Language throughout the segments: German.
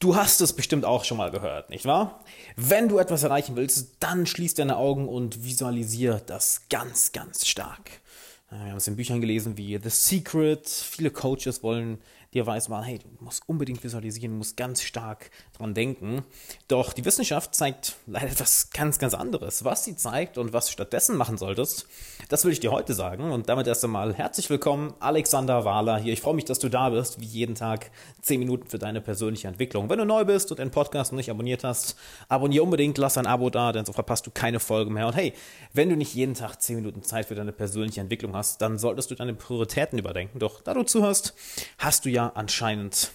Du hast es bestimmt auch schon mal gehört, nicht wahr? Wenn du etwas erreichen willst, dann schließ deine Augen und visualisier das ganz, ganz stark. Wir haben es in Büchern gelesen wie The Secret. Viele Coaches wollen dir weiß mal, hey, du musst unbedingt visualisieren, musst ganz stark dran denken. Doch die Wissenschaft zeigt leider etwas ganz, ganz anderes. Was sie zeigt und was du stattdessen machen solltest, das will ich dir heute sagen. Und damit erst einmal herzlich willkommen, Alexander Wahler hier. Ich freue mich, dass du da bist, wie jeden Tag 10 Minuten für deine persönliche Entwicklung. Wenn du neu bist und den Podcast noch nicht abonniert hast, abonniere unbedingt, lass ein Abo da, denn so verpasst du keine Folge mehr. Und hey, wenn du nicht jeden Tag 10 Minuten Zeit für deine persönliche Entwicklung hast, dann solltest du deine Prioritäten überdenken. Doch da du zuhörst, hast du ja ja anscheinend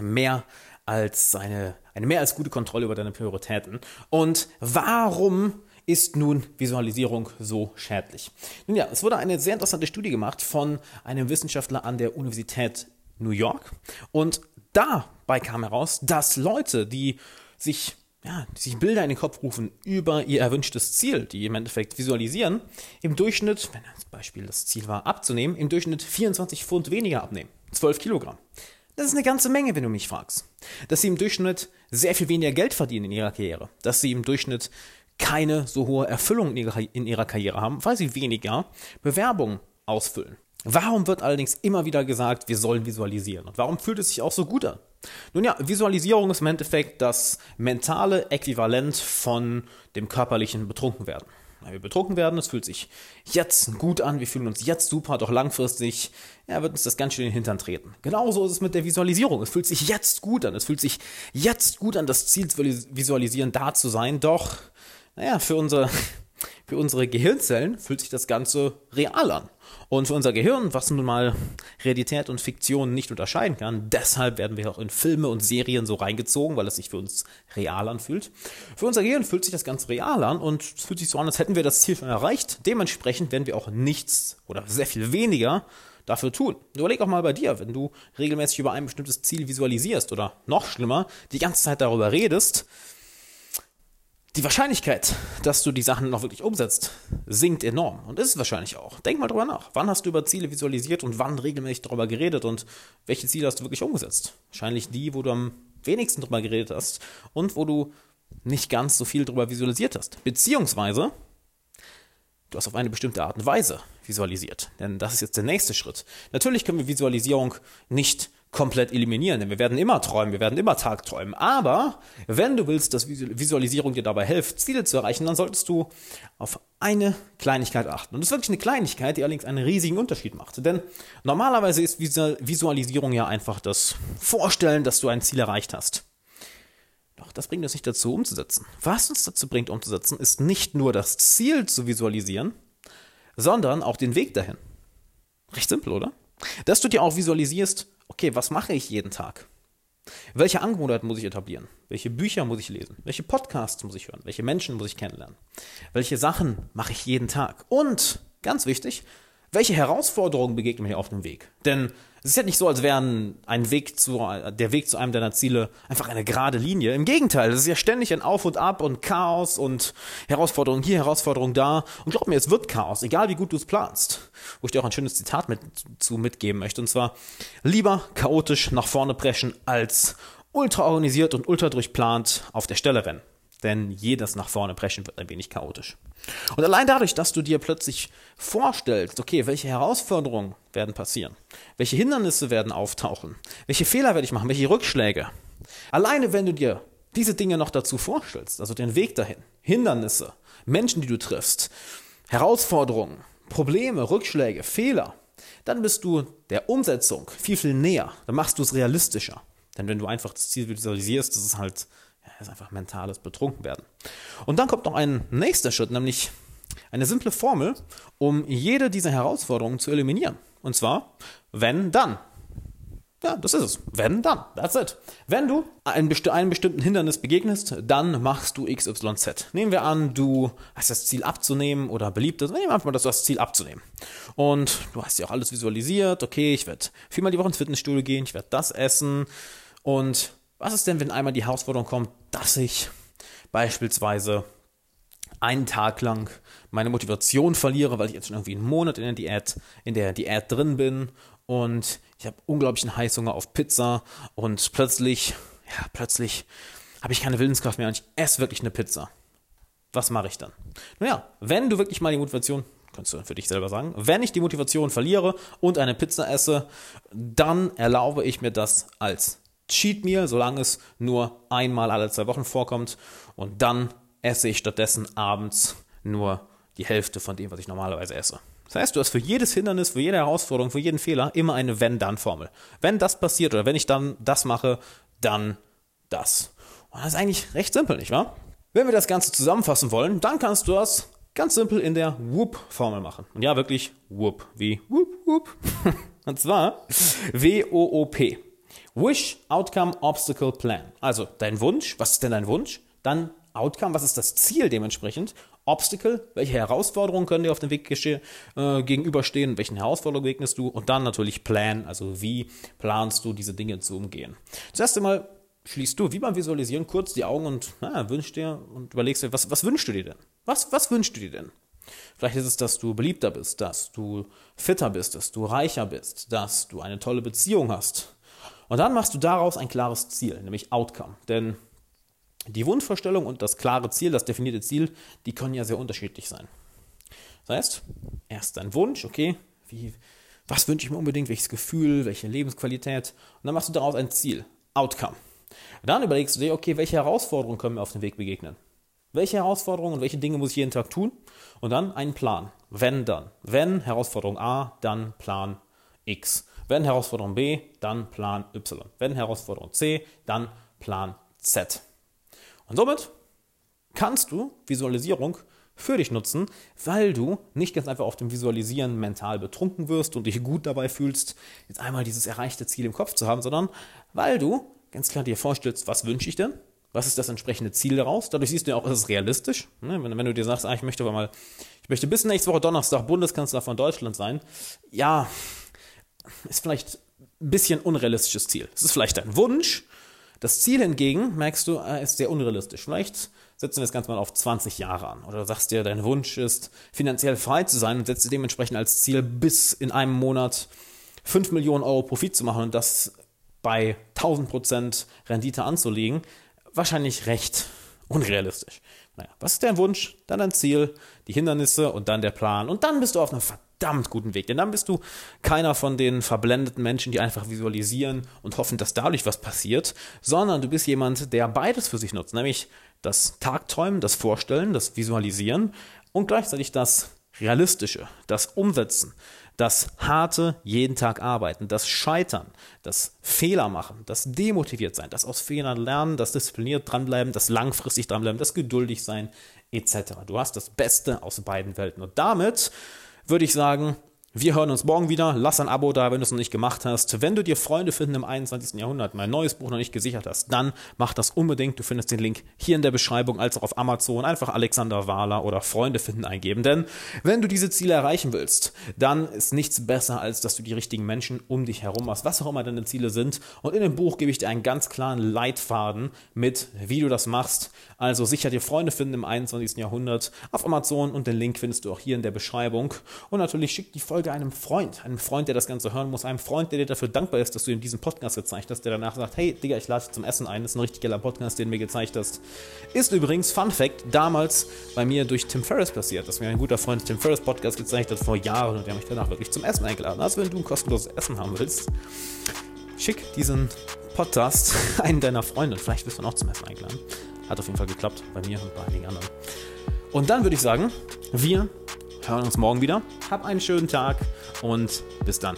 mehr als eine, eine mehr als gute Kontrolle über deine Prioritäten. Und warum ist nun Visualisierung so schädlich? Nun ja, es wurde eine sehr interessante Studie gemacht von einem Wissenschaftler an der Universität New York. Und dabei kam heraus, dass Leute, die sich ja, die sich Bilder in den Kopf rufen über ihr erwünschtes Ziel, die im Endeffekt visualisieren, im Durchschnitt, wenn als Beispiel das Ziel war abzunehmen, im Durchschnitt 24 Pfund weniger abnehmen. 12 Kilogramm. Das ist eine ganze Menge, wenn du mich fragst. Dass sie im Durchschnitt sehr viel weniger Geld verdienen in ihrer Karriere. Dass sie im Durchschnitt keine so hohe Erfüllung in ihrer, Karriere haben, weil sie weniger Bewerbungen ausfüllen. Warum wird allerdings immer wieder gesagt, wir sollen visualisieren? Und warum fühlt es sich auch so gut an? Nun ja, Visualisierung ist im Endeffekt das mentale Äquivalent von dem körperlichen Betrunkenwerden. Wenn wir betrunken werden, es fühlt sich jetzt gut an, wir fühlen uns jetzt super, doch langfristig ja, wird uns das ganz schön in den Hintern treten. Genauso ist es mit der Visualisierung. Es fühlt sich jetzt gut an, es fühlt sich jetzt gut an, das Ziel zu visualisieren, da zu sein, doch, naja, für unsere für unsere Gehirnzellen fühlt sich das Ganze real an. Und für unser Gehirn, was nun mal Realität und Fiktion nicht unterscheiden kann, deshalb werden wir auch in Filme und Serien so reingezogen, weil es sich für uns real anfühlt. Für unser Gehirn fühlt sich das Ganze real an und es fühlt sich so an, als hätten wir das Ziel schon erreicht. Dementsprechend werden wir auch nichts oder sehr viel weniger dafür tun. Überleg auch mal bei dir, wenn du regelmäßig über ein bestimmtes Ziel visualisierst oder noch schlimmer, die ganze Zeit darüber redest, die Wahrscheinlichkeit, dass du die Sachen noch wirklich umsetzt, sinkt enorm. Und ist es wahrscheinlich auch. Denk mal drüber nach. Wann hast du über Ziele visualisiert und wann regelmäßig darüber geredet und welche Ziele hast du wirklich umgesetzt? Wahrscheinlich die, wo du am wenigsten darüber geredet hast und wo du nicht ganz so viel darüber visualisiert hast. Beziehungsweise, du hast auf eine bestimmte Art und Weise visualisiert. Denn das ist jetzt der nächste Schritt. Natürlich können wir Visualisierung nicht komplett eliminieren, denn wir werden immer träumen, wir werden immer tagträumen. Aber wenn du willst, dass Visualisierung dir dabei hilft, Ziele zu erreichen, dann solltest du auf eine Kleinigkeit achten. Und das ist wirklich eine Kleinigkeit, die allerdings einen riesigen Unterschied macht. Denn normalerweise ist Visualisierung ja einfach das Vorstellen, dass du ein Ziel erreicht hast. Doch das bringt uns nicht dazu, umzusetzen. Was uns dazu bringt, umzusetzen, ist nicht nur das Ziel zu visualisieren, sondern auch den Weg dahin. Recht simpel, oder? Dass du dir auch visualisierst, okay, was mache ich jeden Tag? Welche Angewohnheiten muss ich etablieren? Welche Bücher muss ich lesen? Welche Podcasts muss ich hören? Welche Menschen muss ich kennenlernen? Welche Sachen mache ich jeden Tag? Und, ganz wichtig, welche Herausforderungen begegnen mir auf dem Weg? Denn es ist ja nicht so, als wäre ein Weg zu, der Weg zu einem deiner Ziele einfach eine gerade Linie. Im Gegenteil, es ist ja ständig ein Auf und Ab und Chaos und Herausforderung hier, Herausforderung da. Und glaub mir, es wird Chaos, egal wie gut du es planst. Wo ich dir auch ein schönes Zitat mit, zu mitgeben möchte. Und zwar, lieber chaotisch nach vorne preschen als ultra organisiert und ultra durchplant auf der Stelle rennen denn jedes nach vorne preschen wird ein wenig chaotisch. Und allein dadurch, dass du dir plötzlich vorstellst, okay, welche Herausforderungen werden passieren, welche Hindernisse werden auftauchen, welche Fehler werde ich machen, welche Rückschläge. Alleine wenn du dir diese Dinge noch dazu vorstellst, also den Weg dahin, Hindernisse, Menschen, die du triffst, Herausforderungen, Probleme, Rückschläge, Fehler, dann bist du der Umsetzung viel, viel näher. Dann machst du es realistischer. Denn wenn du einfach das Ziel visualisierst, das ist halt das ist einfach mentales Betrunkenwerden. Und dann kommt noch ein nächster Schritt, nämlich eine simple Formel, um jede dieser Herausforderungen zu eliminieren. Und zwar, wenn dann. Ja, das ist es. Wenn dann. That's it. Wenn du einem, besti einem bestimmten Hindernis begegnest, dann machst du XYZ. Nehmen wir an, du hast das Ziel abzunehmen oder beliebt ist. Nehmen wir einfach mal das, das Ziel abzunehmen. Und du hast ja auch alles visualisiert. Okay, ich werde viermal die Woche ins Fitnessstudio gehen, ich werde das essen. Und was ist denn, wenn einmal die Herausforderung kommt, dass ich beispielsweise einen Tag lang meine Motivation verliere, weil ich jetzt schon irgendwie einen Monat in der Diät, in der Diät drin bin und ich habe unglaublichen Heißhunger auf Pizza und plötzlich ja, plötzlich habe ich keine Willenskraft mehr und ich esse wirklich eine Pizza. Was mache ich dann? Naja, wenn du wirklich mal die Motivation, kannst du für dich selber sagen, wenn ich die Motivation verliere und eine Pizza esse, dann erlaube ich mir das als Cheat Meal, solange es nur einmal alle zwei Wochen vorkommt. Und dann esse ich stattdessen abends nur die Hälfte von dem, was ich normalerweise esse. Das heißt, du hast für jedes Hindernis, für jede Herausforderung, für jeden Fehler immer eine Wenn-Dann-Formel. Wenn das passiert oder wenn ich dann das mache, dann das. Und das ist eigentlich recht simpel, nicht wahr? Wenn wir das Ganze zusammenfassen wollen, dann kannst du das ganz simpel in der Whoop-Formel machen. Und ja, wirklich Whoop, wie Whoop, Whoop. Und zwar W-O-O-P. Wish, Outcome, Obstacle, Plan. Also dein Wunsch, was ist denn dein Wunsch? Dann Outcome, was ist das Ziel dementsprechend? Obstacle, welche Herausforderungen können dir auf dem Weg äh, gegenüberstehen, welchen Herausforderungen begegnest du? Und dann natürlich Plan, also wie planst du diese Dinge zu umgehen? Zuerst einmal schließt du, wie beim Visualisieren, kurz die Augen und na, wünschst dir und überlegst dir, was, was wünschst du dir denn? Was, was wünschst du dir denn? Vielleicht ist es, dass du beliebter bist, dass du fitter bist, dass du reicher bist, dass du eine tolle Beziehung hast. Und dann machst du daraus ein klares Ziel, nämlich Outcome. Denn die Wunschvorstellung und das klare Ziel, das definierte Ziel, die können ja sehr unterschiedlich sein. Das heißt, erst dein Wunsch, okay, wie, was wünsche ich mir unbedingt, welches Gefühl, welche Lebensqualität. Und dann machst du daraus ein Ziel, Outcome. Dann überlegst du dir, okay, welche Herausforderungen können mir auf dem Weg begegnen? Welche Herausforderungen und welche Dinge muss ich jeden Tag tun? Und dann einen Plan. Wenn dann. Wenn Herausforderung A, dann Plan X. Wenn Herausforderung B, dann Plan Y. Wenn Herausforderung C, dann Plan Z. Und somit kannst du Visualisierung für dich nutzen, weil du nicht ganz einfach auf dem Visualisieren mental betrunken wirst und dich gut dabei fühlst, jetzt einmal dieses erreichte Ziel im Kopf zu haben, sondern weil du ganz klar dir vorstellst, was wünsche ich denn? Was ist das entsprechende Ziel daraus? Dadurch siehst du ja auch, ist es realistisch. Ne? Wenn, wenn, du dir sagst, ah, ich möchte aber mal, ich möchte bis nächste Woche Donnerstag Bundeskanzler von Deutschland sein, ja, ist vielleicht ein bisschen unrealistisches Ziel. Es ist vielleicht dein Wunsch. Das Ziel hingegen, merkst du, äh, ist sehr unrealistisch. Vielleicht setzen wir das Ganze mal auf 20 Jahre an. Oder sagst dir, dein Wunsch ist, finanziell frei zu sein und setzt dir dementsprechend als Ziel, bis in einem Monat 5 Millionen Euro Profit zu machen und das bei 1000% Rendite anzulegen, wahrscheinlich recht unrealistisch. Naja, was ist dein Wunsch? Dann dein Ziel, die Hindernisse und dann der Plan. Und dann bist du auf einem verdammt guten Weg. Denn dann bist du keiner von den verblendeten Menschen, die einfach visualisieren und hoffen, dass dadurch was passiert, sondern du bist jemand, der beides für sich nutzt. Nämlich das Tagträumen, das Vorstellen, das Visualisieren und gleichzeitig das Realistische, das Umsetzen, das harte jeden Tag arbeiten, das Scheitern, das Fehler machen, das demotiviert sein, das aus Fehlern lernen, das diszipliniert dranbleiben, das langfristig dranbleiben, das geduldig sein, etc. Du hast das Beste aus beiden Welten. Und damit würde ich sagen, wir hören uns morgen wieder. Lass ein Abo da, wenn du es noch nicht gemacht hast. Wenn du dir Freunde finden im 21. Jahrhundert, mein neues Buch noch nicht gesichert hast, dann mach das unbedingt. Du findest den Link hier in der Beschreibung als auch auf Amazon. Einfach Alexander Wahler oder Freunde finden eingeben. Denn wenn du diese Ziele erreichen willst, dann ist nichts besser, als dass du die richtigen Menschen um dich herum hast, was auch immer deine Ziele sind. Und in dem Buch gebe ich dir einen ganz klaren Leitfaden mit, wie du das machst. Also sicher dir Freunde finden im 21. Jahrhundert auf Amazon und den Link findest du auch hier in der Beschreibung. Und natürlich schick die Folge Folge einem Freund, einem Freund, der das Ganze hören muss, einem Freund, der dir dafür dankbar ist, dass du ihm diesen Podcast gezeigt hast, der danach sagt, hey Digga, ich lade dich zum Essen ein, das ist ein richtig geiler Podcast, den du mir gezeigt hast. Ist übrigens, Fun Fact, damals bei mir durch Tim Ferriss passiert, dass mir ein guter Freund Tim Ferriss Podcast gezeigt hat vor Jahren und der mich danach wirklich zum Essen eingeladen. Also wenn du ein kostenloses Essen haben willst, schick diesen Podcast einen deiner Freunde, vielleicht wirst du noch zum Essen eingeladen. Hat auf jeden Fall geklappt, bei mir und bei einigen anderen. Und dann würde ich sagen, wir hören uns morgen wieder. Hab einen schönen Tag und bis dann.